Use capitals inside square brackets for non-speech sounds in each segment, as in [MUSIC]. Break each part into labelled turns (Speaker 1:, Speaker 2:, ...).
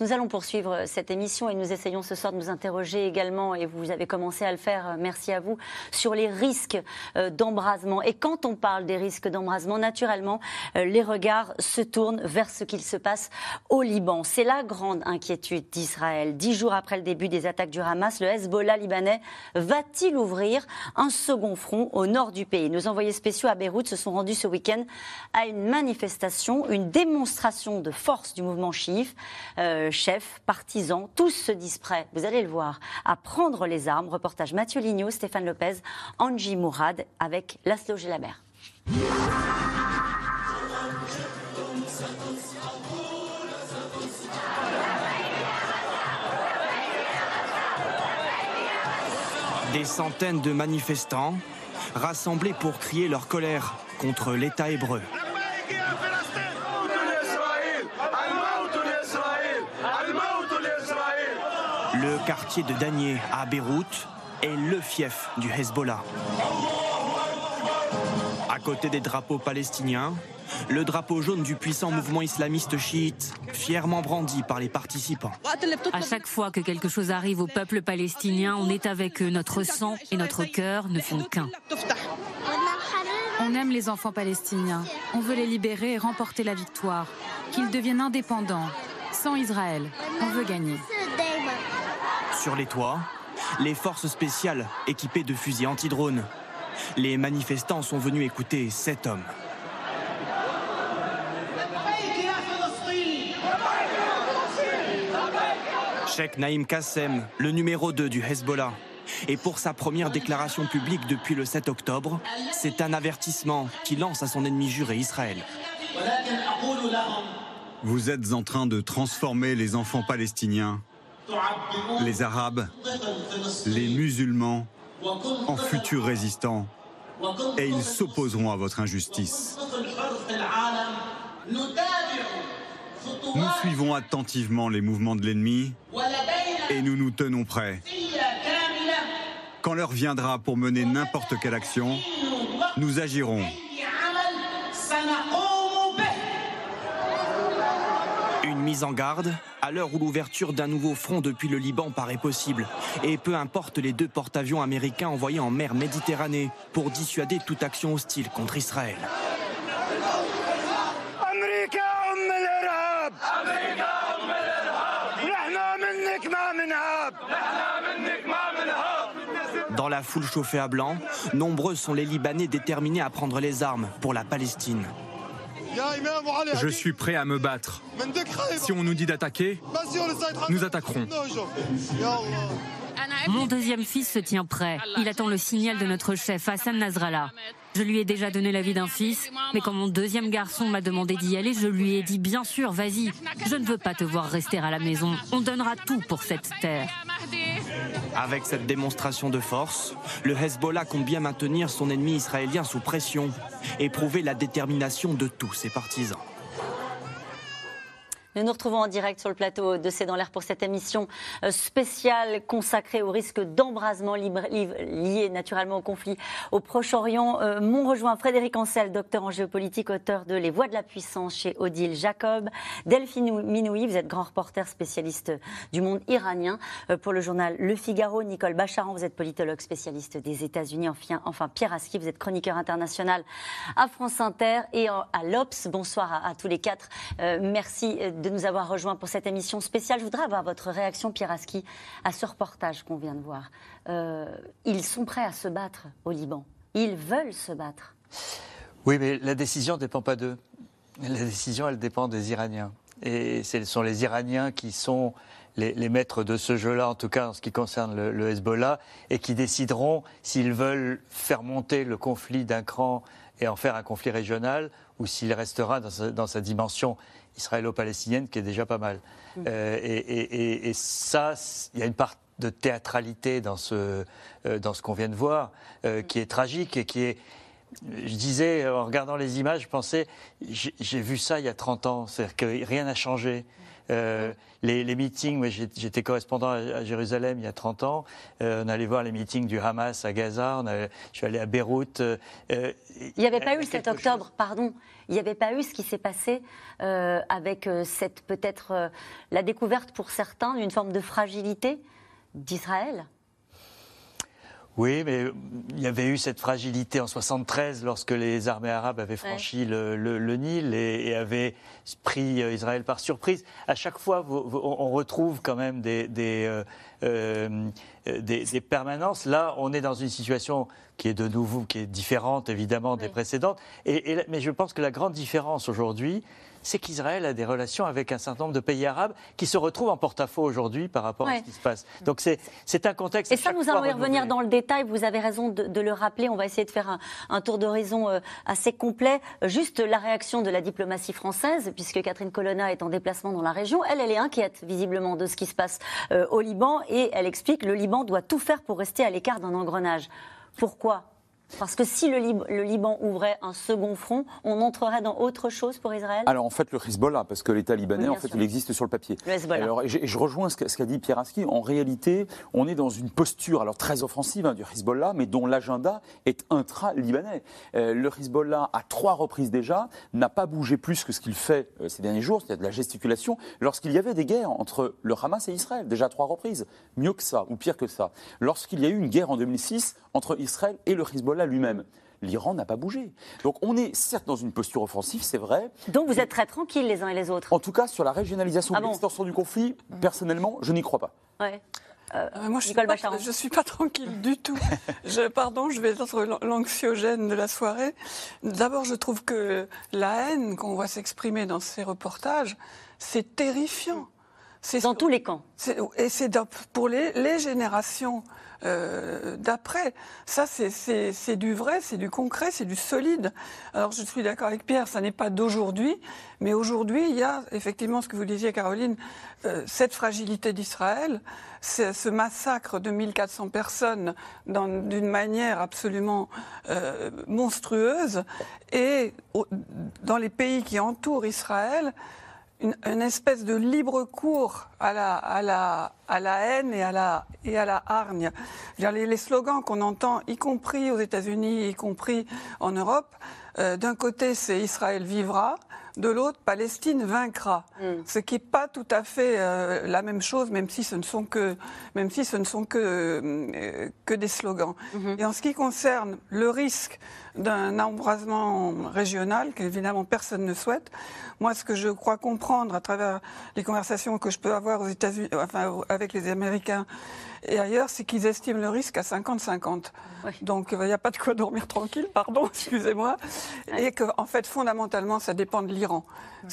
Speaker 1: Nous allons poursuivre cette émission et nous essayons ce soir de nous interroger également, et vous avez commencé à le faire, merci à vous, sur les risques euh, d'embrasement. Et quand on parle des risques d'embrasement, naturellement, euh, les regards se tournent vers ce qu'il se passe au Liban. C'est la grande inquiétude d'Israël. Dix jours après le début des attaques du Hamas, le Hezbollah libanais va-t-il ouvrir un second front au nord du pays? Nos envoyés spéciaux à Beyrouth se sont rendus ce week-end à une manifestation, une démonstration de force du mouvement chiite. Euh, chefs, partisans, tous se disent prêts, vous allez le voir, à prendre les armes. Reportage Mathieu Lignot, Stéphane Lopez, Angie Mourad avec Laszlo Gelabert.
Speaker 2: Des centaines de manifestants rassemblés pour crier leur colère contre l'État hébreu. Le quartier de Danier à Beyrouth est le fief du Hezbollah. À côté des drapeaux palestiniens, le drapeau jaune du puissant mouvement islamiste chiite, fièrement brandi par les participants.
Speaker 3: À chaque fois que quelque chose arrive au peuple palestinien, on est avec eux. Notre sang et notre cœur ne font qu'un.
Speaker 4: On aime les enfants palestiniens. On veut les libérer et remporter la victoire. Qu'ils deviennent indépendants. Sans Israël, on veut gagner.
Speaker 2: Sur les toits, les forces spéciales équipées de fusils anti-drones. Les manifestants sont venus écouter cet homme. Sheikh Naïm Kassem, le numéro 2 du Hezbollah. Et pour sa première déclaration publique depuis le 7 octobre, c'est un avertissement qui lance à son ennemi juré Israël.
Speaker 5: Vous êtes en train de transformer les enfants palestiniens les Arabes, les musulmans en futurs résistants et ils s'opposeront à votre injustice. Nous suivons attentivement les mouvements de l'ennemi et nous nous tenons prêts. Quand l'heure viendra pour mener n'importe quelle action, nous agirons.
Speaker 2: Mise en garde à l'heure où l'ouverture d'un nouveau front depuis le Liban paraît possible. Et peu importe les deux porte-avions américains envoyés en mer Méditerranée pour dissuader toute action hostile contre Israël. Dans la foule chauffée à blanc, nombreux sont les Libanais déterminés à prendre les armes pour la Palestine.
Speaker 6: Je suis prêt à me battre. Si on nous dit d'attaquer, nous attaquerons.
Speaker 3: Mon deuxième fils se tient prêt. Il attend le signal de notre chef, Hassan Nasrallah. Je lui ai déjà donné la vie d'un fils, mais quand mon deuxième garçon m'a demandé d'y aller, je lui ai dit bien sûr, vas-y, je ne veux pas te voir rester à la maison. On donnera tout pour cette terre.
Speaker 2: Avec cette démonstration de force, le Hezbollah compte bien maintenir son ennemi israélien sous pression et prouver la détermination de tous ses partisans.
Speaker 1: Nous nous retrouvons en direct sur le plateau de C'est dans l'air pour cette émission euh, spéciale consacrée au risque d'embrasement lié naturellement au conflit au Proche-Orient. Euh, Mon rejoint Frédéric Ancel, docteur en géopolitique, auteur de Les Voix de la puissance chez Odile Jacob. Delphine Minoui, vous êtes grand reporter spécialiste du monde iranien euh, pour le journal Le Figaro. Nicole Bacharan, vous êtes politologue spécialiste des États-Unis. Enfin, Pierre Aski, vous êtes chroniqueur international à France Inter et à l'Obs. Bonsoir à, à, tous les quatre. merci de nous avoir rejoints pour cette émission spéciale. Je voudrais avoir votre réaction, Pierre Aski, à ce reportage qu'on vient de voir. Euh, ils sont prêts à se battre au Liban. Ils veulent se battre.
Speaker 7: Oui, mais la décision ne dépend pas d'eux. La décision, elle dépend des Iraniens. Et ce sont les Iraniens qui sont les, maîtres de ce jeu-là, en tout cas en ce qui concerne le, Hezbollah, et qui décideront s'ils veulent faire monter le conflit d'un cran et en faire un conflit régional, ou s'il restera dans sa dimension israélo-palestinienne qui est déjà pas mal. Mm. Euh, et, ça, il y a une part de théâtralité dans ce, euh, dans ce qu'on vient de voir, euh, qui est tragique et qui est. Je disais, en regardant les images, je pensais, j'ai vu ça il y a 30 ans, c'est-à-dire que rien n'a changé. Les, meetings, j'étais correspondant à, Jérusalem il y a 30 ans, on allait voir les meetings du Hamas à Gaza, je suis allé à Beyrouth.
Speaker 1: il n'y avait pas eu le 7 octobre, pardon, il n'y avait pas eu ce qui s'est passé avec cette peut-être la découverte pour certains d'une forme de fragilité d'Israël
Speaker 7: oui, mais il y avait eu cette fragilité en 73 lorsque les armées arabes avaient franchi le, Nil et, avaient pris euh, Israël par surprise. À chaque fois, on retrouve quand même des, euh, euh, des, permanences. Là, on est dans une situation qui est de nouveau, qui est différente évidemment des précédentes. et, mais je pense que la grande différence aujourd'hui, c'est qu'Israël a des relations avec un certain nombre de pays arabes qui se retrouvent en porte-à-faux aujourd'hui par rapport à ce qui se passe. Donc c'est un contexte.
Speaker 1: Et ça, nous allons y revenir dans le détail. Vous avez raison de, le rappeler. On va essayer de faire un, tour d'horizon euh, assez complet. Juste la réaction de la diplomatie française, puisque Catherine Colonna est en déplacement dans la région. Elle, elle est inquiète visiblement de ce qui se passe euh, au Liban et elle explique que le Liban doit tout faire pour rester à l'écart d'un engrenage. Pourquoi? Parce que si le, Liban ouvrait un second front, on entrerait dans autre chose pour Israël?
Speaker 8: Alors en fait, le Hezbollah, parce que l'État libanais, en fait, il existe sur le papier.
Speaker 1: Le Hezbollah.
Speaker 8: Alors, et je, rejoins ce qu'a dit Pierre Aski. En réalité, on est dans une posture alors très offensive hein, du Hezbollah, mais dont l'agenda est intra-libanais. Euh, le Hezbollah, à trois reprises déjà, n'a pas bougé plus que ce qu'il fait euh, ces derniers jours, c'est-à-dire de la gesticulation, lorsqu'il y avait des guerres entre le Hamas et Israël, déjà à trois reprises. Mieux que ça, ou pire que ça. Lorsqu'il y a eu une guerre en 2006 entre Israël et le Hezbollah lui-même. L'Iran n'a pas bougé. Donc on est certes dans une posture offensive, c'est vrai.
Speaker 1: Donc vous êtes très tranquilles les uns et les autres
Speaker 8: En tout cas, sur la régionalisation ah et l'extension du conflit, personnellement, je n'y crois pas.
Speaker 1: Ouais.
Speaker 9: Euh, euh, moi, je ne suis, pas tranquille du tout. [LAUGHS] je, pardon, je vais être l'anxiogène de la soirée. D'abord, je trouve que la haine qu'on voit s'exprimer dans ces reportages, c'est terrifiant.
Speaker 1: C'est dans tous les camps.
Speaker 9: Et c'est pour les, les générations euh, d'après. Ça, c'est du vrai, c'est du concret, c'est du solide. Alors, je suis d'accord avec Pierre, ça n'est pas d'aujourd'hui, mais aujourd'hui, il y a effectivement ce que vous disiez, Caroline, euh, cette fragilité d'Israël, ce massacre de 1400 personnes d'une manière absolument euh, monstrueuse, et dans les pays qui entourent Israël, une, espèce de libre cours à la, haine et à la, hargne. Les, les slogans qu'on entend, y compris aux États-Unis, y compris en Europe, euh, d'un côté c'est Israël vivra, de l'autre, Palestine vaincra. Mm. Ce qui n'est pas tout à fait euh, la même chose, même si ce ne sont que, même si ce ne sont que, euh, que des slogans. Mm-hmm. Et en ce qui concerne le risque d'un embrasement régional, qu'évidemment personne ne souhaite, moi, ce que je crois comprendre à travers les conversations que je peux avoir aux États-Unis, enfin, avec les Américains et ailleurs, c'est qu'ils estiment le risque à 50-50. Donc, il n'y a pas de quoi dormir tranquille, pardon, [LAUGHS] excusez-moi. Et que, en fait, fondamentalement, ça dépend de l'Iran.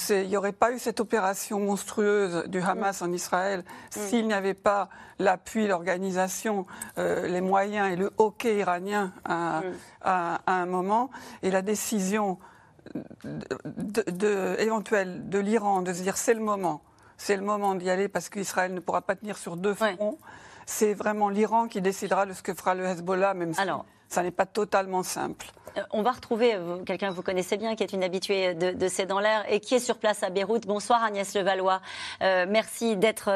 Speaker 9: Il n'y aurait pas eu cette opération monstrueuse du Hamas en Israël s'il n'y avait pas l'appui, l'organisation, euh, les moyens et le hockey iranien à, un moment. Et la décision de, éventuelle de l'Iran de se dire c'est le moment, c'est le moment d'y aller parce qu'Israël ne pourra pas tenir sur deux fronts c'est vraiment l'Iran qui décidera de ce que fera le Hezbollah, même si ça n'est pas totalement simple.
Speaker 1: Euh, on va retrouver euh, quelqu'un que vous connaissez bien, qui est une habituée de, de C'est dans l'air et qui est sur place à Beyrouth. Bonsoir Agnès Levallois. Euh, merci d'être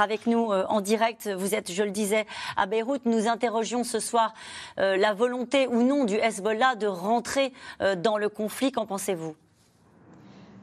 Speaker 1: avec nous en direct. Vous êtes, je le disais, à Beyrouth. Nous interrogions ce soir la volonté ou non du Hezbollah de rentrer dans le conflit. Qu'en pensez-vous?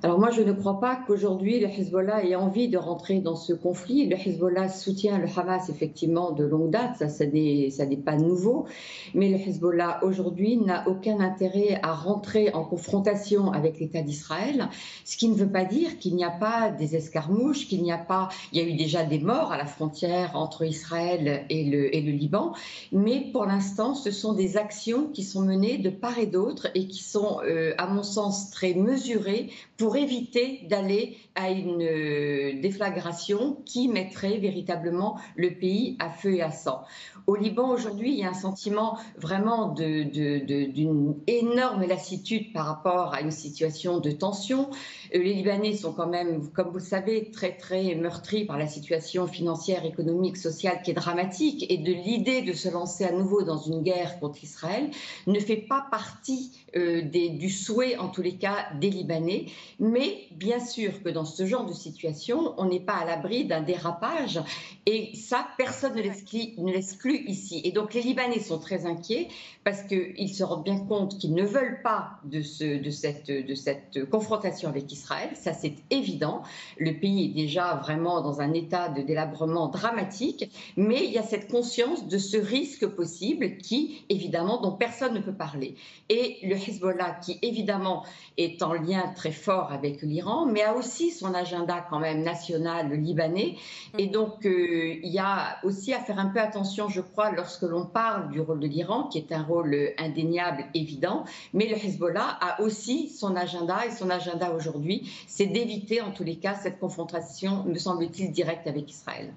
Speaker 10: Alors moi, je ne crois pas qu'aujourd'hui le Hezbollah ait envie de rentrer dans ce conflit. Le Hezbollah soutient le Hamas effectivement de longue date, ça, n'est pas nouveau. Mais le Hezbollah aujourd'hui n'a aucun intérêt à rentrer en confrontation avec l'État d'Israël, ce qui ne veut pas dire qu'il n'y a pas des escarmouches, qu'il n'y a pas, il y a eu déjà des morts à la frontière entre Israël et le, et le Liban, mais pour l'instant, ce sont des actions qui sont menées de part et d'autre et qui sont, euh, à mon sens, très mesurées pour pour éviter d'aller à une euh, déflagration qui mettrait véritablement le pays à feu et à sang. Au Liban, aujourd'hui, il y a un sentiment vraiment d'une énorme lassitude par rapport à une situation de tension. Euh, les Libanais sont quand même, comme vous le savez, très, très meurtris par la situation financière, économique, sociale qui est dramatique. Et de l'idée de se lancer à nouveau dans une guerre contre Israël ne fait pas partie euh, du souhait, en tous les cas, des Libanais. Mais bien sûr que dans ce genre de situation, on n'est pas à l'abri d'un dérapage. Et ça, personne ne l'exclut ici. Et donc les Libanais sont très inquiets parce qu'ils se rendent bien compte qu'ils ne veulent pas de cette confrontation avec Israël. Ça, c'est évident. Le pays est déjà vraiment dans un état de délabrement dramatique. Mais il y a cette conscience de ce risque possible qui, évidemment, dont personne ne peut parler. Et le Hezbollah, qui évidemment est en lien très fort avec l'Iran, mais a aussi son agenda quand même national libanais. Et donc, euh, il y a aussi à faire un peu attention, je crois, lorsque l'on parle du rôle de l'Iran, qui est un rôle indéniable, évident. Mais le Hezbollah a aussi son agenda, et son agenda aujourd'hui, c'est d'éviter en tous les cas cette confrontation, me semble-t-il, directe avec Israël.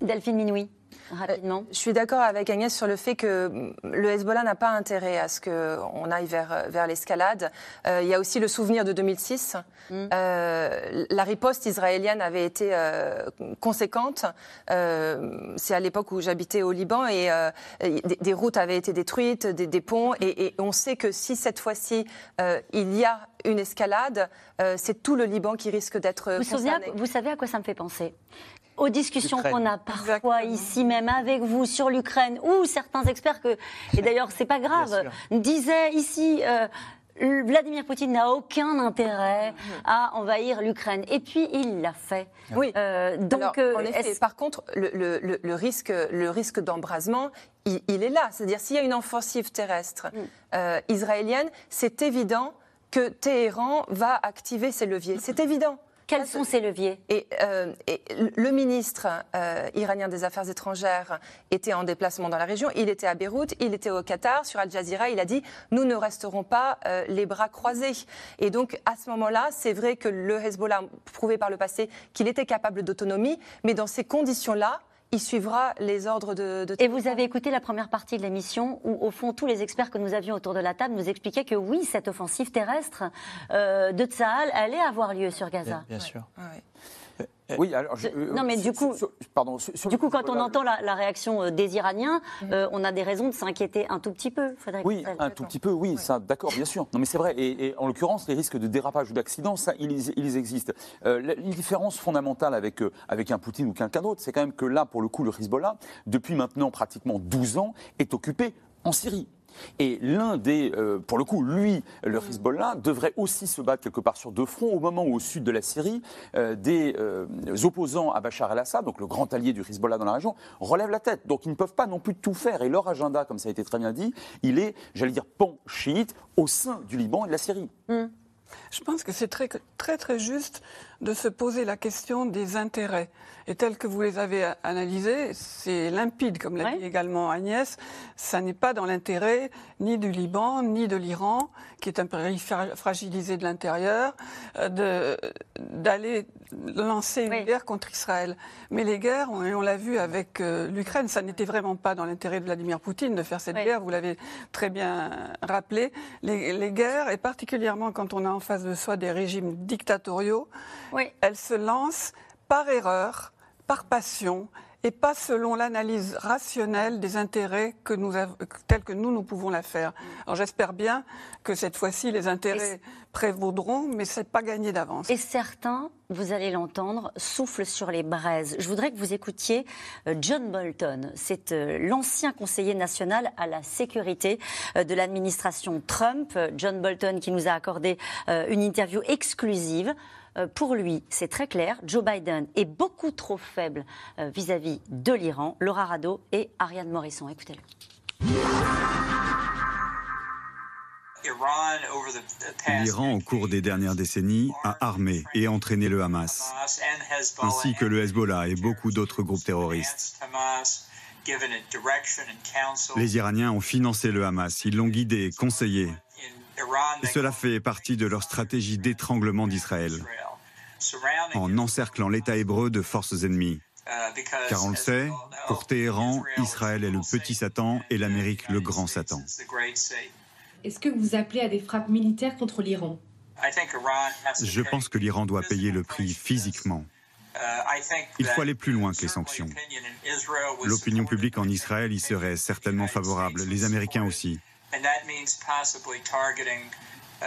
Speaker 1: Delphine Minoui. Rapidement.
Speaker 11: Euh, je suis d'accord avec Agnès sur le fait que le Hezbollah n'a pas intérêt à ce qu'on aille vers, vers l'escalade. Euh, il y a aussi le souvenir de 2006. Mm. Euh, la riposte israélienne avait été conséquente. C'est à l'époque où j'habitais au Liban et des, routes avaient été détruites, des, ponts. Et, on sait que si cette fois-ci il y a une escalade, c'est tout le Liban qui risque d'être concerné.
Speaker 1: vous savez à quoi ça me fait penser? Aux discussions qu'on a parfois ici même avec vous sur l'Ukraine, ou certains experts que, et d'ailleurs c'est pas grave, disaient ici. Euh, Vladimir Poutine n'a aucun intérêt à envahir l'Ukraine. Et puis, il l'a fait.
Speaker 11: Oui. Euh, donc, euh, en effet, par contre, le, risque, le risque d'embrasement, il, est là. C'est-à-dire, s'il y a une offensive terrestre mm. israélienne, c'est évident que Téhéran va activer ses leviers. C'est évident.
Speaker 1: Quels sont ces leviers?
Speaker 11: Euh, Le ministre euh, iranien des Affaires étrangères était en déplacement dans la région. Il était à Beyrouth, il était au Qatar. Sur Al Jazeera, il a dit Nous ne resterons pas euh, les bras croisés. Et donc, à ce moment-là, c'est vrai que le Hezbollah a prouvé par le passé qu'il était capable d'autonomie, mais dans ces conditions-là, il suivra les ordres de,
Speaker 1: Et vous avez écouté la première partie de l'émission où, au fond, tous les experts que nous avions autour de la table nous expliquaient que oui, cette offensive terrestre euh, de Tsahal allait avoir lieu sur Gaza.
Speaker 7: Bien, sûr.
Speaker 8: Oui, alors.
Speaker 1: Euh, non, mais du coup, pardon, du coup, quand on entend la, réaction euh, des Iraniens, on a des raisons de s'inquiéter un tout petit peu,
Speaker 8: Frédéric. Oui, un tout petit peu, oui, ça, d'accord, bien sûr. Non, mais c'est vrai. Et, en l'occurrence, les risques de dérapage ou d'accident, ça, ils, ils existent. la, différence fondamentale avec, avec un Poutine ou quelqu'un d'autre, c'est quand même que là, pour le coup, le Hezbollah, depuis maintenant pratiquement 12 ans, est occupé en Syrie. Et l'un des, euh, pour le coup, lui, le Hezbollah, devrait aussi se battre quelque part sur deux fronts, au moment où, au sud de la Syrie, euh, des euh, opposants à Bachar el-Assad, donc le grand allié du Hezbollah dans la région, relèvent la tête. Donc ils ne peuvent pas non plus tout faire. Et leur agenda, comme ça a été très bien dit, il est, j'allais dire, pan chiite au sein du Liban et de la Syrie.
Speaker 9: Hmm. Je pense que c'est très, très juste de se poser la question des intérêts. Et tel que vous les avez analysés, c'est limpide, comme l'a dit également Agnès, ça n'est pas dans l'intérêt ni du Liban, ni de l'Iran, qui est un pays fragilisé de l'intérieur, euh, d'aller lancer une guerre contre Israël. Mais les guerres, on, l'a vu avec euh, l'Ukraine, ça n'était vraiment pas dans l'intérêt de Vladimir Poutine de faire cette guerre, vous l'avez très bien rappelé. Les, les guerres, et particulièrement quand on a en face de soi des régimes dictatoriaux, oui. Elle se lance par erreur, par passion et pas selon l'analyse rationnelle des intérêts que nous tels que nous, nous pouvons la faire. Alors j'espère bien que cette fois-ci, les intérêts prévaudront, mais ce n'est pas gagné d'avance.
Speaker 1: Et certains, vous allez l'entendre, soufflent sur les braises. Je voudrais que vous écoutiez euh, John Bolton. C'est euh, l'ancien conseiller national à la sécurité euh, de l'administration Trump. John Bolton qui nous a accordé une interview exclusive pour lui, c'est très clair, Joe Biden est beaucoup trop faible euh, vis-à-vis de l'Iran. Laura Rado et Ariane Morisson. Écoutez-le.
Speaker 5: L'Iran, au cours des dernières décennies, a armé et entraîné le Hamas, ainsi que le Hezbollah et beaucoup d'autres groupes terroristes. Les Iraniens ont financé le Hamas, ils l'ont guidé, conseillé, et cela fait partie de leur stratégie d'étranglement d'Israël, en encerclant l'État hébreu de forces ennemies. Car on le sait, pour Téhéran, Israël est le petit Satan et l'Amérique le grand Satan.
Speaker 12: Est-ce que vous appelez à des frappes militaires contre l'Iran?
Speaker 5: Je pense que l'Iran doit payer le prix physiquement. Il faut aller plus loin que les sanctions. L'opinion publique en Israël y serait certainement favorable, les Américains aussi.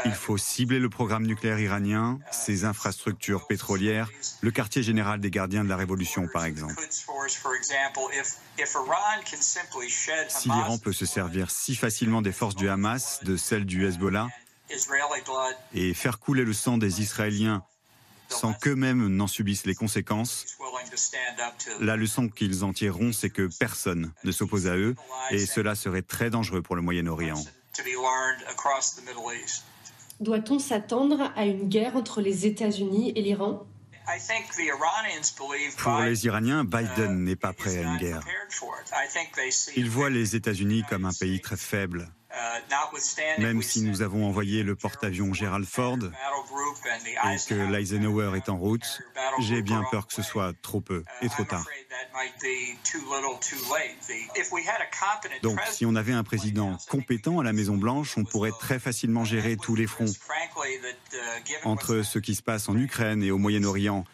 Speaker 5: Il faut cibler le programme nucléaire iranien, ses infrastructures pétrolières, le quartier général des gardiens de la révolution par exemple. Si l'Iran peut se servir si facilement des forces du Hamas, de celles du Hezbollah, et faire couler le sang des Israéliens sans qu'eux-mêmes n'en subissent les conséquences, la leçon qu'ils en tireront, c'est que personne ne s'oppose à eux, et cela serait très dangereux pour le Moyen-Orient.
Speaker 12: Doit-on s'attendre à une guerre entre les États-Unis et l'Iran?
Speaker 5: Pour les Iraniens, Biden n'est pas prêt à une guerre. Ils voient les États-Unis comme un pays très faible. Même si nous avons envoyé le porte-avions Gerald Ford et que l'Eisenhower est en route, j'ai bien peur que ce soit trop peu et trop tard. Donc si on avait un président compétent à la Maison-Blanche, on pourrait très facilement gérer tous les fronts. Entre ce qui se passe en Ukraine et au Moyen-Orient,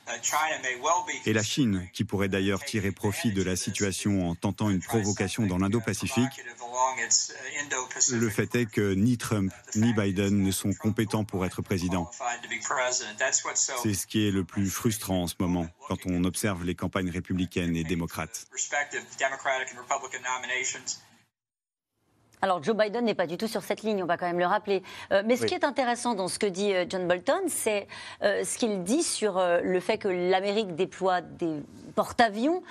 Speaker 5: et la Chine, qui pourrait d'ailleurs tirer profit de la situation en tentant une provocation dans l'Indo-Pacifique, le fait est que ni Trump ni Biden ne sont compétents pour être président. C'est ce qui est le plus frustrant en ce moment quand on observe les campagnes républicaines et démocrates.
Speaker 1: Alors Joe Biden n'est pas du tout sur cette ligne, on va quand même le rappeler. Euh, mais ce qui est intéressant dans ce que dit euh, John Bolton, c'est euh, ce qu'il dit sur le fait que l'Amérique déploie des porte-avions.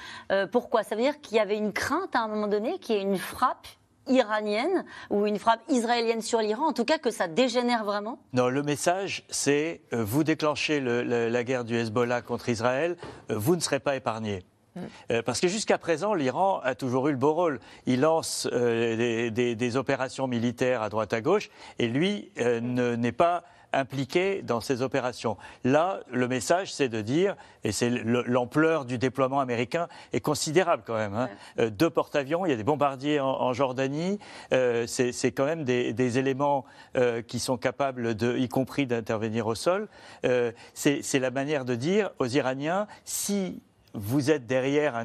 Speaker 1: pourquoi? Ça veut dire qu'il y avait une crainte à un moment donné, qu'il y ait une frappe iranienne ou une frappe israélienne sur l'Iran, en tout cas que ça dégénère vraiment
Speaker 7: Non, le message, c'est euh, vous déclenchez la guerre du Hezbollah contre Israël, euh, vous ne serez pas épargnés. Mm. Euh, parce que jusqu'à présent, l'Iran a toujours eu le beau rôle. Il lance des, opérations militaires à droite à gauche, et lui n'est pas impliqués dans ces opérations. Là, le message, c'est de dire, et c'est l'ampleur du déploiement américain est considérable quand même. Hein. Euh, deux porte-avions, il y a des bombardiers en, Jordanie, euh, c'est quand même des, éléments euh, qui sont capables, de, y compris d'intervenir au sol. c'est la manière de dire aux Iraniens, si vous êtes derrière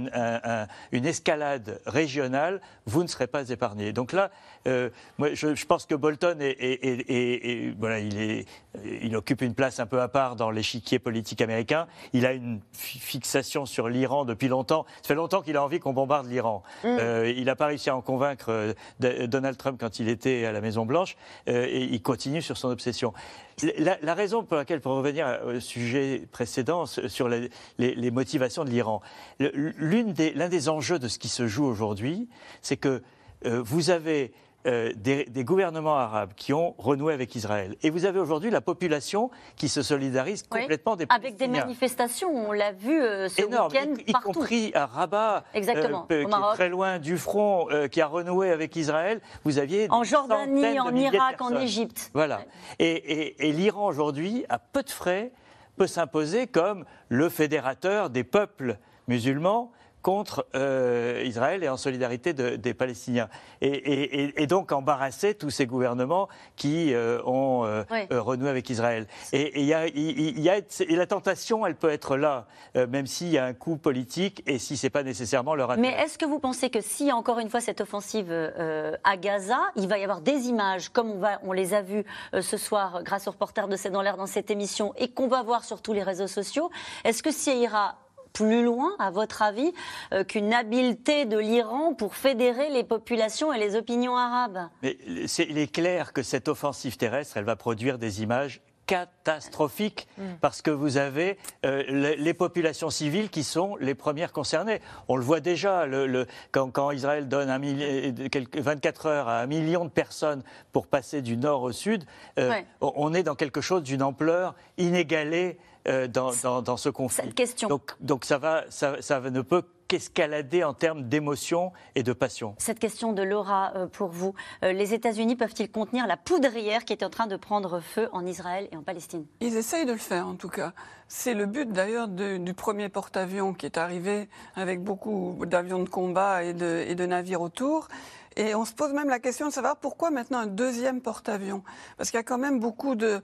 Speaker 7: une escalade régionale, vous ne serez pas épargné. Donc là, euh, je, pense que Bolton est, voilà, il, est, il occupe une place un peu à part dans l'échiquier politique américain. Il a une fixation sur l'Iran depuis longtemps. Ça fait longtemps qu'il a envie qu'on bombarde l'Iran. Mm. Euh, il n'a pas réussi à en convaincre euh, Donald Trump quand il était à la Maison Blanche, et il continue sur son obsession. La, raison pour laquelle, pour revenir au sujet précédent sur les, les motivations de l'Iran, l'un des, des, enjeux de ce qui se joue aujourd'hui, c'est que vous avez euh, des, gouvernements arabes qui ont renoué avec Israël. Et vous avez aujourd'hui la population qui se solidarise complètement des
Speaker 1: Avec des manifestations, on l'a vu euh, ce week-end
Speaker 7: y, y compris à Rabat,
Speaker 1: Exactement,
Speaker 7: euh, qui est très loin du front, qui a renoué avec Israël. Vous aviez
Speaker 1: en Jordanie, en Irak, en Égypte.
Speaker 7: Voilà. Et, et l'Iran aujourd'hui, à peu de frais, peut s'imposer comme le fédérateur des peuples musulmans contre euh, Israël et en solidarité de, des Palestiniens. Et, donc embarrasser tous ces gouvernements qui euh, ont euh, renoué avec Israël. Et, y a, y a, la tentation, elle peut être là, même s'il y a un coût politique et si ce n'est pas nécessairement leur
Speaker 1: intérêt. Mais est-ce que vous pensez que si, encore une fois, cette offensive à Gaza, il va y avoir des images, comme on, va, on les a vues ce soir grâce au reporter de C'est dans l'air dans cette émission, et qu'on va voir sur tous les réseaux sociaux, est-ce que ça ira plus loin, à votre avis, euh, qu'une habileté de l'Iran pour fédérer les populations et les opinions arabes?
Speaker 7: Mais il est clair que cette offensive terrestre, elle va produire des images catastrophiques mm. parce que vous avez euh, les, populations civiles qui sont les premières concernées. On le voit déjà le, quand, Israël donne un 24 heures à un million de personnes pour passer du nord au sud, euh, on est dans quelque chose d'une ampleur inégalée euh, dans, ce conflit.
Speaker 1: Cette question.
Speaker 7: Donc, donc ça, va, ça, ça ne peut qu'escalader en termes d'émotion et de passion.
Speaker 1: Cette question de Laura euh, pour vous. Euh, les États-Unis peuvent-ils contenir la poudrière qui est en train de prendre feu en Israël et en Palestine?
Speaker 9: Ils essayent de le faire en tout cas. C'est le but d'ailleurs du premier porte-avions qui est arrivé avec beaucoup d'avions de combat et de, et de navires autour. Et on se pose même la question de savoir pourquoi maintenant un deuxième porte-avions? Parce qu'il y a quand même beaucoup de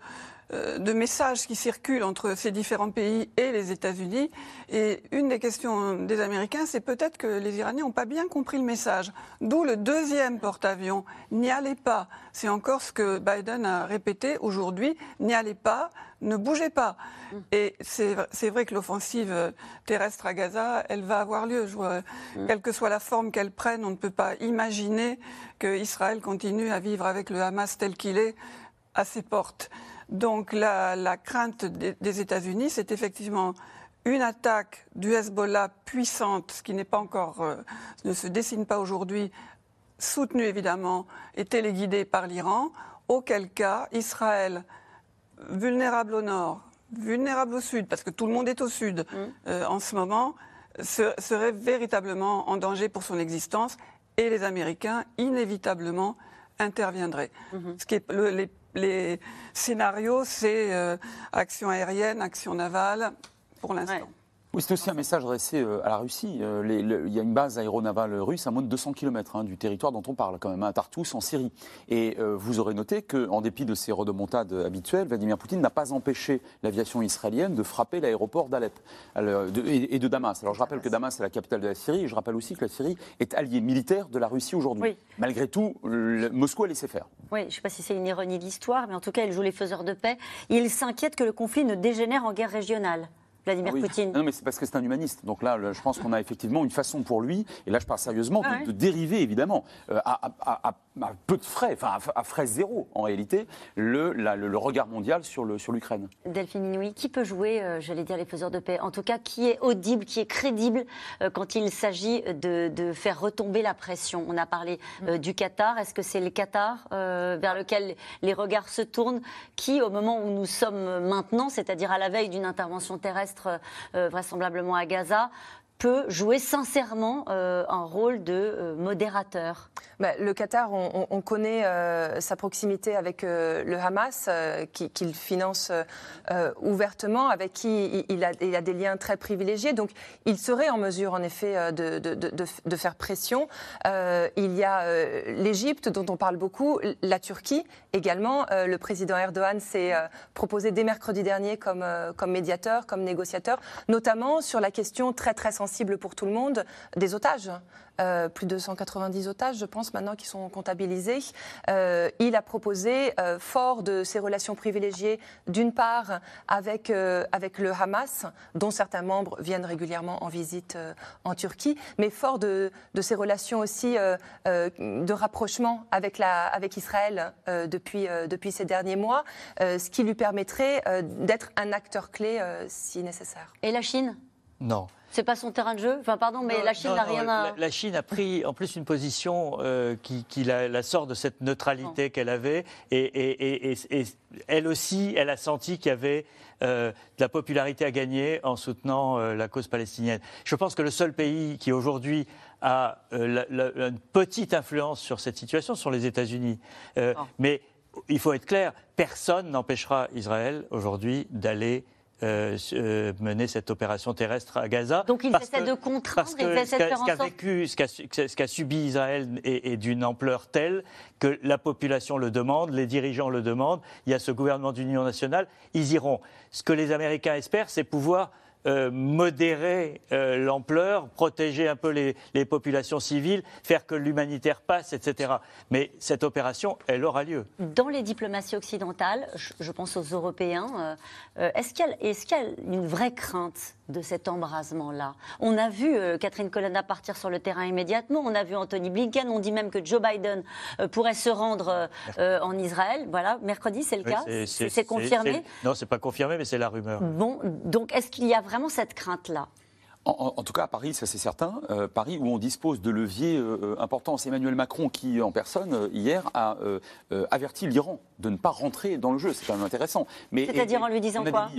Speaker 9: de messages qui circulent entre ces différents pays et les États-Unis. Et une des questions des Américains, c'est peut-être que les Iraniens n'ont pas bien compris le message. D'où le deuxième porte-avions. N'y allez pas. C'est encore ce que Biden a répété aujourd'hui. N'y allez pas, ne bougez pas. Mm. Et c'est vrai que l'offensive terrestre à Gaza, elle va avoir lieu. Mm. Quelle que soit la forme qu'elle prenne, on ne peut pas imaginer qu'Israël continue à vivre avec le Hamas tel qu'il est à ses portes. Donc la, crainte des, États-Unis, c'est effectivement une attaque du Hezbollah puissante, ce qui n'est pas encore, euh, ne se dessine pas aujourd'hui, soutenue évidemment et téléguidée par l'Iran, auquel cas Israël, vulnérable au nord, vulnérable au sud, parce que tout le monde est au sud mmh. euh, en ce moment, serait véritablement en danger pour son existence et les Américains, inévitablement, interviendraient. Mmh. Ce qui est les les scénarios, c'est euh, action aérienne, action navale, pour l'instant.
Speaker 8: Oui, c'est aussi un message adressé euh, à la Russie. Euh, il y a une base aéronavale russe à moins de 200 km hein, du territoire dont on parle, quand même, à Tartous, en Syrie. Et vous aurez noté qu'en dépit de ces redemontades habituelles, Vladimir Poutine n'a pas empêché l'aviation israélienne de frapper l'aéroport d'Alep et de Damas. Alors je rappelle que Damas est la capitale de la Syrie, et je rappelle aussi que la Syrie est alliée militaire de la Russie aujourd'hui. Malgré tout, Moscou a laissé faire.
Speaker 1: Oui, je ne sais pas si c'est une ironie de l'histoire, mais en tout cas, il joue les faiseurs de paix. Il s'inquiète que le conflit ne dégénère en guerre régionale. Vladimir ah Poutine.
Speaker 8: Non, mais c'est parce que c'est un humaniste. Donc là, je pense qu'on a effectivement une façon pour lui, et là je parle sérieusement, ah de, dériver évidemment euh, à, peu de frais, enfin à, frais zéro en réalité, le, le, regard mondial sur l'Ukraine.
Speaker 1: Sur Delphine Inouï, qui peut jouer, euh, j'allais dire, les faiseurs de paix? En tout cas, qui est audible, qui est crédible euh, quand il s'agit de, faire retomber la pression? On a parlé mm. du Qatar. Est-ce que c'est le Qatar vers lequel les regards se tournent Qui, au moment où nous sommes maintenant, c'est-à-dire à la veille d'une intervention terrestre, euh, vraisemblablement à Gaza, peut jouer sincèrement euh, un rôle de euh, modérateur
Speaker 11: bah, Le Qatar, on, connaît sa proximité avec le Hamas, qu'il finance ouvertement, avec qui il a, des liens très privilégiés. Donc, il serait en mesure, en effet, de faire pression. il y a l'Égypte, dont on parle beaucoup, la Turquie également. le président Erdogan s'est proposé dès mercredi dernier comme, comme médiateur, comme négociateur, notamment sur la question très très sensible pour tout le monde des otages. Euh, plus de 190 otages, je pense, maintenant qui sont comptabilisés. Euh, il a proposé, euh, fort de ses relations privilégiées, d'une part avec, avec le Hamas, dont certains membres viennent régulièrement en visite en Turquie, mais fort de, de ses relations aussi de rapprochement avec, la, avec Israël depuis, depuis ces derniers mois, ce qui lui permettrait d'être un acteur clé si nécessaire.
Speaker 1: Et la Chine?
Speaker 7: Non.
Speaker 1: C'est pas son terrain de jeu Enfin, pardon, mais la Chine n'a rien à.
Speaker 7: La, Chine a pris en plus une position euh, qui, la, sort de cette neutralité qu'elle avait. Et, elle aussi, elle a senti qu'il y avait euh, de la popularité à gagner en soutenant euh, la cause palestinienne. Je pense que le seul pays qui aujourd'hui a une petite influence sur cette situation sont les États-Unis. Mais il faut être clair, personne n'empêchera Israël aujourd'hui d'aller euh, euh, mener cette opération terrestre à Gaza.
Speaker 1: Donc il essaie de contraindre,
Speaker 7: il essaie de faire en sorte... Vécu, ce qu'a subi Israël est, d'une ampleur telle que la population le demande, les dirigeants le demandent, il y a ce gouvernement d'union nationale, ils iront. Ce que les Américains espèrent, c'est pouvoir euh, modérer euh, l'ampleur, protéger un peu les, populations civiles, faire que l'humanitaire passe, etc. Mais cette opération, elle aura lieu.
Speaker 1: Dans les diplomaties occidentales, je, pense aux Européens, euh, est-ce qu'il y, a une vraie crainte de cet embrasement-là. On a vu euh, Catherine Colonna partir sur le terrain immédiatement, on a vu Anthony Blinken, on dit même que Joe Biden euh, pourrait se rendre euh, en Israël. Voilà, mercredi, c'est le cas? C'est confirmé?
Speaker 7: Non, c'est pas confirmé, mais c'est la rumeur.
Speaker 1: Bon, donc est-ce qu'il y a vraiment cette crainte-là?
Speaker 8: En, tout cas, à Paris, ça c'est certain. Euh, Paris, où on dispose de leviers euh, euh, importants. C'est Emmanuel Macron qui, en personne, hier, a averti l'Iran de ne pas rentrer dans le jeu. C'est quand même intéressant.
Speaker 1: C'est-à-dire en lui disant quoi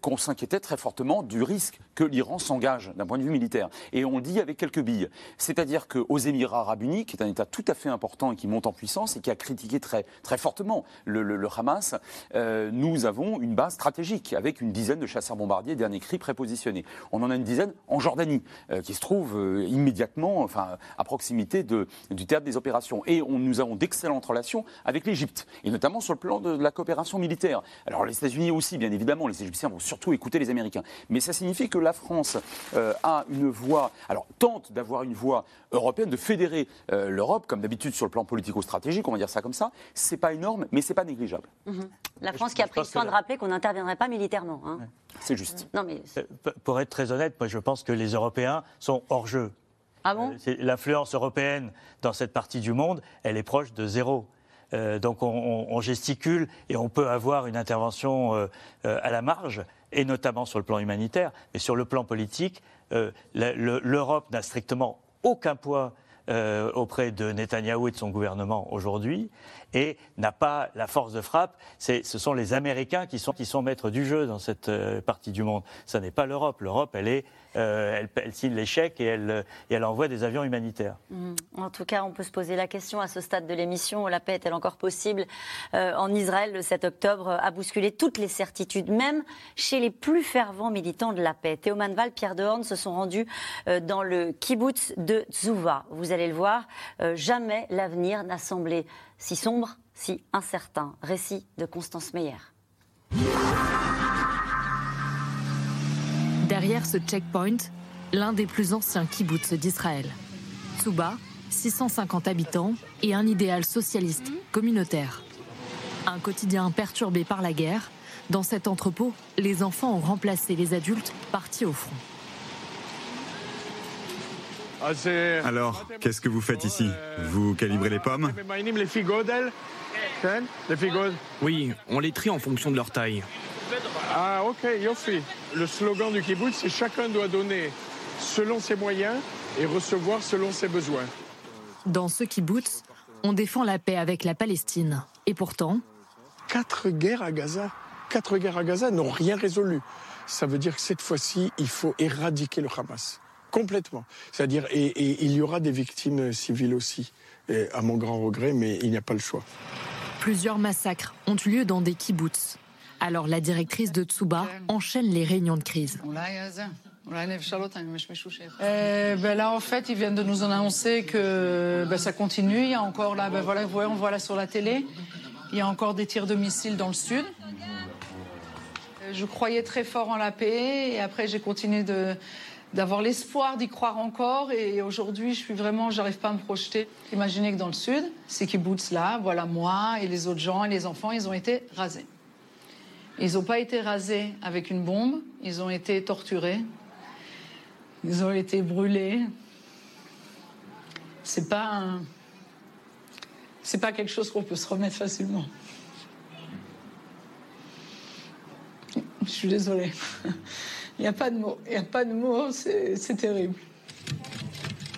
Speaker 8: Qu'on s'inquiétait très fortement du risque que l'Iran s'engage d'un point de vue militaire. Et on le dit avec quelques billes. C'est-à-dire qu'aux Émirats arabes unis, qui est un État tout à fait important et qui monte en puissance et qui a critiqué très, très fortement le, le Hamas, nous avons une base stratégique avec une dizaine de chasseurs bombardiers dernier cri prépositionnés On en a une dizaine en Jordanie, qui se trouve immédiatement, enfin, à proximité de, du théâtre des opérations. Et on, nous avons d'excellentes relations avec l'Égypte, et notamment sur le plan de, la coopération militaire. Alors les États-Unis aussi, bien évidemment, les Égyptiens vont surtout écouter les Américains. Mais ça signifie que la France a une voix, alors tente d'avoir une voix européenne, de fédérer l'Europe, comme d'habitude sur le plan politico-stratégique, on va dire ça comme ça. C'est pas énorme, mais c'est pas négligeable.
Speaker 1: Mhm. La France qui a pris soin de rappeler qu'on n'interviendrait pas militairement. Hein.
Speaker 8: C'est juste.
Speaker 7: Non, mais... Euh, pour être très honnête, moi je pense que les Européens sont hors jeu.
Speaker 1: Ah bon?
Speaker 7: Euh, L'influence européenne dans cette partie du monde, elle est proche de zéro. Euh, donc on, gesticule et on peut avoir une intervention à la marge, et notamment sur le plan humanitaire, mais sur le plan politique, l'Europe n'a strictement aucun poids auprès de Netanyahou et de son gouvernement aujourd'hui et n'a pas la force de frappe. Ce sont les Américains qui sont, maîtres du jeu dans cette euh, partie du monde. Ce n'est pas l'Europe. L'Europe, elle, euh, signe l'échec et elle, et elle envoie des avions humanitaires.
Speaker 1: Mmh. En tout cas, on peut se poser la question à ce stade de l'émission, la paix est-elle encore possible euh, En Israël, le 7 octobre a bousculé toutes les certitudes, même chez les plus fervents militants de la paix. Théo Manval, Pierre Dehorn se sont rendus dans le kibbutz de Zouva. Vous allez le voir, jamais l'avenir n'a semblé si sombre, si incertain. Récit de Constance Meyer.
Speaker 13: Derrière ce checkpoint, l'un des plus anciens kibbutz d'Israël. Souba, 650 habitants et un idéal socialiste communautaire. Un quotidien perturbé par la guerre. Dans cet entrepôt, les enfants ont remplacé les adultes partis au front.
Speaker 5: Alors, qu'est-ce que vous faites ici? Vous calibrez les pommes?
Speaker 2: Oui, on les trie en fonction de leur taille.
Speaker 14: Ah, ok, Yofi. Le slogan du kibbutz, c'est chacun doit donner selon ses moyens et recevoir selon ses besoins.
Speaker 13: Dans ce kibbutz, on défend la paix avec la Palestine. Et pourtant.
Speaker 14: Quatre guerres à Gaza. Quatre guerres à Gaza n'ont rien résolu. Ça veut dire que cette fois-ci, il faut éradiquer le Hamas. Complètement. C'est-à-dire, et, il y aura des victimes civiles aussi, à mon grand regret, mais il n'y a pas le choix.
Speaker 13: Plusieurs massacres ont eu lieu dans des kibbutz. Alors la directrice de Tsuba enchaîne les réunions de crise.
Speaker 15: Euh, ben là, en fait, ils viennent de nous annoncer que ben, ça continue. Il y a encore là, ben voilà, on voit là sur la télé, il y a encore des tirs de missiles dans le sud. Euh, je croyais très fort en la paix et après j'ai continué de, d'avoir l'espoir d'y croire encore. Et aujourd'hui, je suis vraiment, j'arrive pas à me projeter. Imaginez que dans le sud, ces kibbutz là, voilà moi et les autres gens et les enfants, ils ont été rasés. Ils n'ont pas été rasés avec une bombe, ils ont été torturés, ils ont été brûlés. C'est pas c'est pas quelque chose qu'on peut se remettre facilement. Je suis désolée. [LAUGHS] Il n'y a pas de mots. Il n'y a pas de mots. C'est terrible.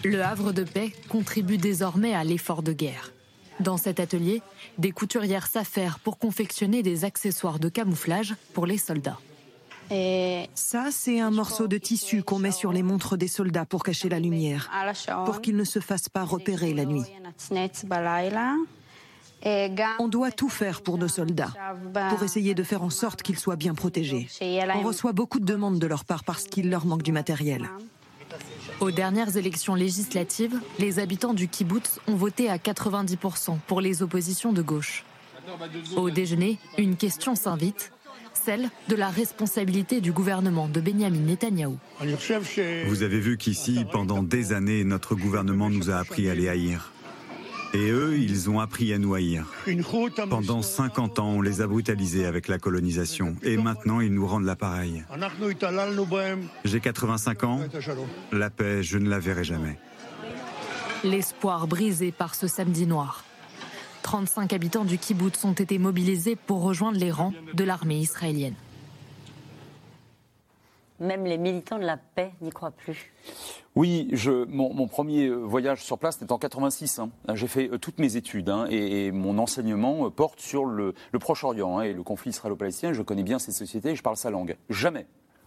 Speaker 13: Le havre de paix contribue désormais à l'effort de guerre. Dans cet atelier, des couturières s'affairent pour confectionner des accessoires de camouflage pour les soldats.
Speaker 16: Ça, c'est un morceau de tissu qu'on met sur les montres des soldats pour cacher la lumière, pour qu'ils ne se fassent pas repérer la nuit. On doit tout faire pour nos soldats, pour essayer de faire en sorte qu'ils soient bien protégés. On reçoit beaucoup de demandes de leur part parce qu'il leur manque du matériel.
Speaker 13: Aux dernières élections législatives, les habitants du kibbutz ont voté à 90% pour les oppositions de gauche. Au déjeuner, une question s'invite, celle de la responsabilité du gouvernement de Benjamin Netanyahou.
Speaker 5: Vous avez vu qu'ici, pendant des années, notre gouvernement nous a appris à les haïr. Et eux, ils ont appris à nous haïr. Pendant 50 ans, on les a brutalisés avec la colonisation. Et maintenant, ils nous rendent l'appareil. J'ai 85 ans. La paix, je ne la verrai jamais.
Speaker 13: L'espoir brisé par ce samedi noir. 35 habitants du kibbutz ont été mobilisés pour rejoindre les rangs de l'armée israélienne.
Speaker 1: Même les militants de la paix n'y croient plus.
Speaker 8: Oui, mon, premier voyage sur place c'était en 86. Hein. J'ai fait euh, toutes mes études hein, et, mon enseignement euh, porte sur le, Proche-Orient hein, et le conflit israélo-palestinien. Je connais bien ces sociétés et je parle sa langue. Jamais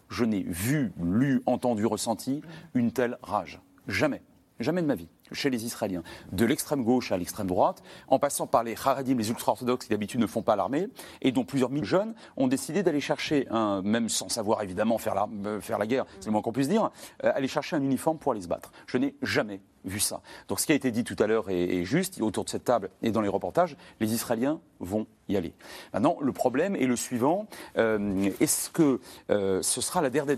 Speaker 8: je n'ai vu, lu, entendu, ressenti une telle rage. Jamais. Jamais de ma vie. Chez les Israéliens, de l'extrême gauche à l'extrême droite, en passant par les Haradim, les ultra-orthodoxes qui d'habitude ne font pas l'armée, et dont plusieurs mille jeunes ont décidé d'aller chercher, un, même sans savoir évidemment faire la, euh, guerre, c'est le moins qu'on puisse dire, euh, aller chercher un uniforme pour aller se battre. Je n'ai jamais vu ça. Donc ce qui a été dit tout à l'heure est, juste, autour de cette table et dans les reportages, les Israéliens vont y aller. Maintenant, le problème est le suivant, euh, est-ce que euh, ce sera la der des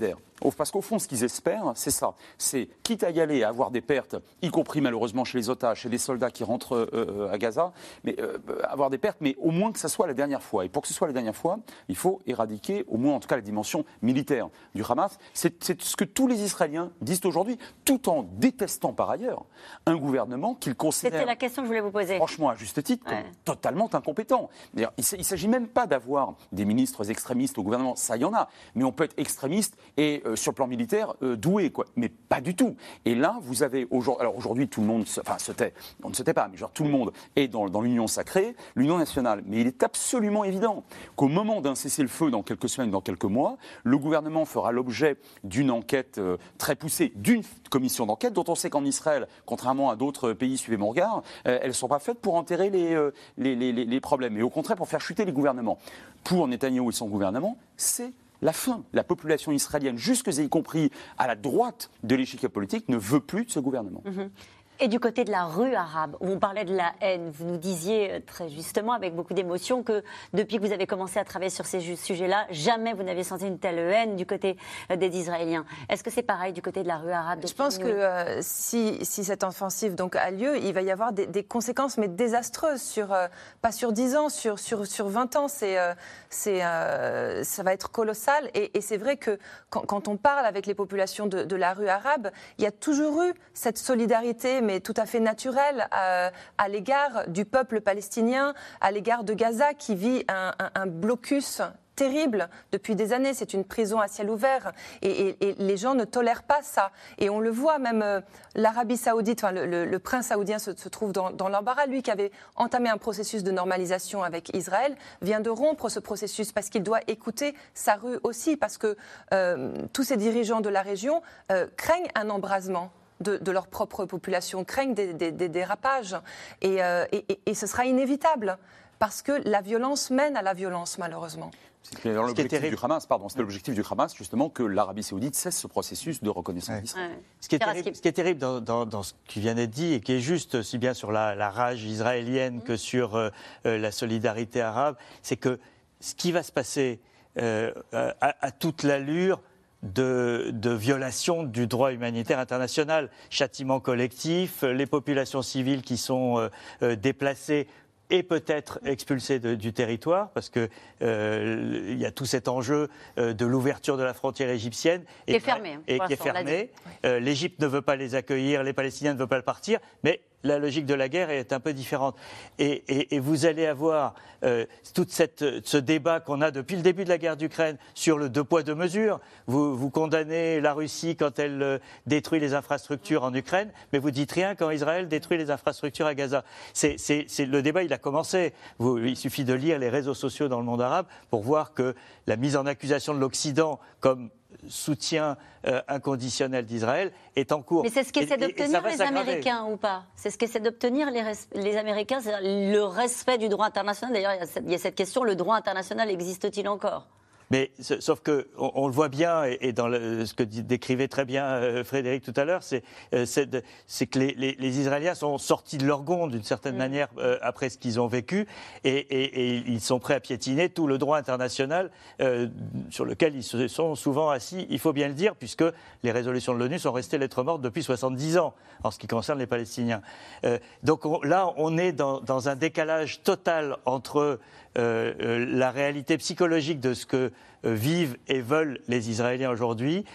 Speaker 8: parce qu'au fond, ce qu'ils espèrent, c'est ça. C'est, quitte à y aller, à avoir des pertes, y compris malheureusement chez les otages, chez les soldats qui rentrent euh, à Gaza, mais euh, avoir des pertes, mais au moins que ça soit la dernière fois. Et pour que ce soit la dernière fois, il faut éradiquer, au moins en tout cas, la dimension militaire du Hamas. C'est ce que tous les Israéliens disent aujourd'hui, tout en détestant par ailleurs un gouvernement qu'ils considèrent.
Speaker 1: C'était la question que je voulais vous poser.
Speaker 8: Franchement, à juste titre, ouais. totalement incompétent. Il ne s'agit même pas d'avoir des ministres extrémistes au gouvernement, ça y en a, mais on peut être extrémiste et euh, sur le plan militaire euh, doué, quoi. Mais pas du tout. Et là, vous avez aujourd'hui, alors aujourd'hui tout le monde, se, enfin se tait, on ne se tait pas, mais genre tout le monde est dans, dans l'union sacrée, l'union nationale. Mais il est absolument évident qu'au moment d'un cessez-le-feu dans quelques semaines, dans quelques mois, le gouvernement fera l'objet d'une enquête euh, très poussée, d'une commission d'enquête dont on sait qu'en Israël, contrairement à d'autres pays, suivez mon regard, euh, elles ne sont pas faites pour enterrer les, euh, problèmes, mais au contraire pour faire chuter les gouvernements. Pour Netanyahou et son gouvernement, c'est la fin. La population israélienne, jusque y compris à la droite de l'échiquier politique, ne veut plus de ce gouvernement.
Speaker 1: Mm -hmm. Et du côté de la rue arabe, où on parlait de la haine, vous nous disiez euh, très justement, avec beaucoup d'émotion, que depuis que vous avez commencé à travailler sur ces sujets-là, jamais vous n'avez senti une telle haine du côté euh, des Israéliens. Est-ce que c'est pareil du côté de la rue arabe
Speaker 11: Je pense que euh, si, si, cette offensive donc a lieu, il va y avoir des, des conséquences, mais désastreuses, sur, euh, pas sur 10 ans, sur, sur, sur 20 ans. C'est, euh, c'est, ça va être colossal. Et, et c'est vrai que quand, quand, on parle avec les populations de, de la rue arabe, il y a toujours eu cette solidarité mais tout à fait naturel à, à l'égard du peuple palestinien, à l'égard de Gaza qui vit un, blocus terrible depuis des années. C'est une prison à ciel ouvert et, les gens ne tolèrent pas ça. Et on le voit même euh, l'Arabie saoudite, enfin, le, prince saoudien se, trouve dans, l'embarras. Lui qui avait entamé un processus de normalisation avec Israël vient de rompre ce processus parce qu'il doit écouter sa rue aussi parce que euh, tous ces dirigeants de la région euh, craignent un embrasement. De, de, leur propre population, craignent des, des, des dérapages. Et, euh, et, et, ce sera inévitable, parce que la violence mène à la violence, malheureusement.
Speaker 8: C'est l'objectif du Hamas, pardon. C'est l'objectif du Hamas, justement, que l'Arabie Saoudite cesse ce processus de reconnaissance ouais. d'Israël.
Speaker 7: Ouais. Ce, ce, qui est terrible dans, dans, dans, ce qui vient d'être dit et qui est juste aussi bien sur la, la rage israélienne mmh. que sur euh, euh, la solidarité arabe, c'est que ce qui va se passer euh, à, à toute l'allure de, de, violation du droit humanitaire international, châtiment collectif, les populations civiles qui sont euh, euh, déplacées et peut-être expulsées de, du territoire, parce qu'il euh, y a tout cet enjeu euh, de l'ouverture de la frontière égyptienne.
Speaker 1: Et, qui est fermée.
Speaker 7: Et qui est fermée. Euh, L'Égypte ne veut pas les accueillir, les Palestiniens ne veulent pas le partir, mais la logique de la guerre est un peu différente. Et, vous allez avoir euh, tout ce débat qu'on a depuis le début de la guerre d'Ukraine sur le deux poids, deux mesures. Vous, vous condamnez la Russie quand elle euh, détruit les infrastructures en Ukraine, mais vous dites rien quand Israël détruit les infrastructures à Gaza. C'est, le débat, il a commencé. Il suffit de lire les réseaux sociaux dans le monde arabe pour voir que la mise en accusation de l'Occident comme soutien euh, inconditionnel d'Israël est en cours.
Speaker 1: Mais c'est ce qu'essaient d'obtenir les Américains ou pas? C'est ce qu'essaient d'obtenir les, les, Américains, le respect du droit international. D'ailleurs, il, il y a cette question, le droit international existe-t-il encore?
Speaker 7: Mais sauf que on, on, le voit bien et, et dans le, ce que décrivait très bien euh, Frédéric tout à l'heure, c'est euh, que les, les, les, Israéliens sont sortis de leur gonde d'une certaine mmh. manière euh, après ce qu'ils ont vécu et, et, et, ils sont prêts à piétiner tout le droit international euh, sur lequel ils se sont souvent assis. Il faut bien le dire puisque les résolutions de l'ONU sont restées lettres mortes depuis 70 ans en ce qui concerne les Palestiniens. Euh, donc on, là, on est dans, dans, un décalage total entre euh, euh, la réalité psychologique de ce que euh, vivent et veulent les Israéliens aujourd'hui,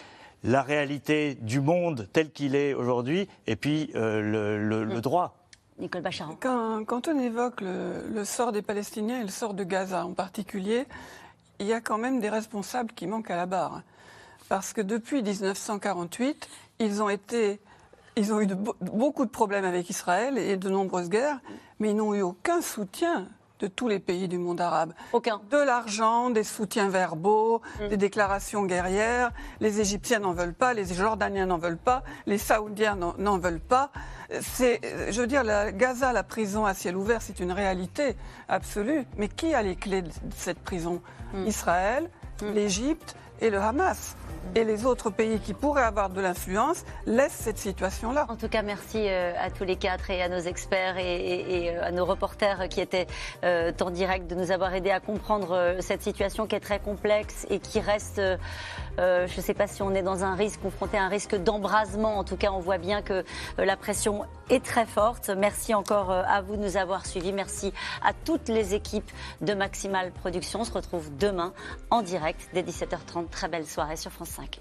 Speaker 7: la réalité du monde tel qu'il est aujourd'hui, et puis le, le, le, droit.
Speaker 1: Nicole Bacharan.
Speaker 9: Quand, quand on évoque le, le, sort des Palestiniens et le sort de Gaza en particulier, il y a quand même des responsables qui manquent à la barre. Parce que depuis 1948, ils ont été ils ont eu de, beaucoup de problèmes avec Israël et de nombreuses guerres, mais ils n'ont eu aucun soutien de tous les pays du monde arabe.
Speaker 1: Aucun.
Speaker 9: De l'argent, des soutiens verbaux, mm. des déclarations guerrières. Les Égyptiens n'en veulent pas, les Jordaniens n'en veulent pas, les Saoudiens n'en veulent pas. C'est, je veux dire, la Gaza, la prison à ciel ouvert, c'est une réalité absolue. Mais qui a les clés de cette prison? Mm. Israël, mm. l'Égypte et le Hamas et les autres pays qui pourraient avoir de l'influence laissent cette situation-là.
Speaker 1: En tout cas, merci euh, à tous les quatre et à nos experts et, euh, à nos reporters qui étaient euh, en direct de nous avoir aidés à comprendre cette situation qui est très complexe et qui reste, je ne sais pas si on est dans un risque, confronté à un risque d'embrasement. En tout cas, on voit bien que la pression est très forte. Merci encore à vous de nous avoir suivis. Merci à toutes les équipes de Maximal Production. On se retrouve demain en direct dès 17h30. Très belle soirée sur France 5.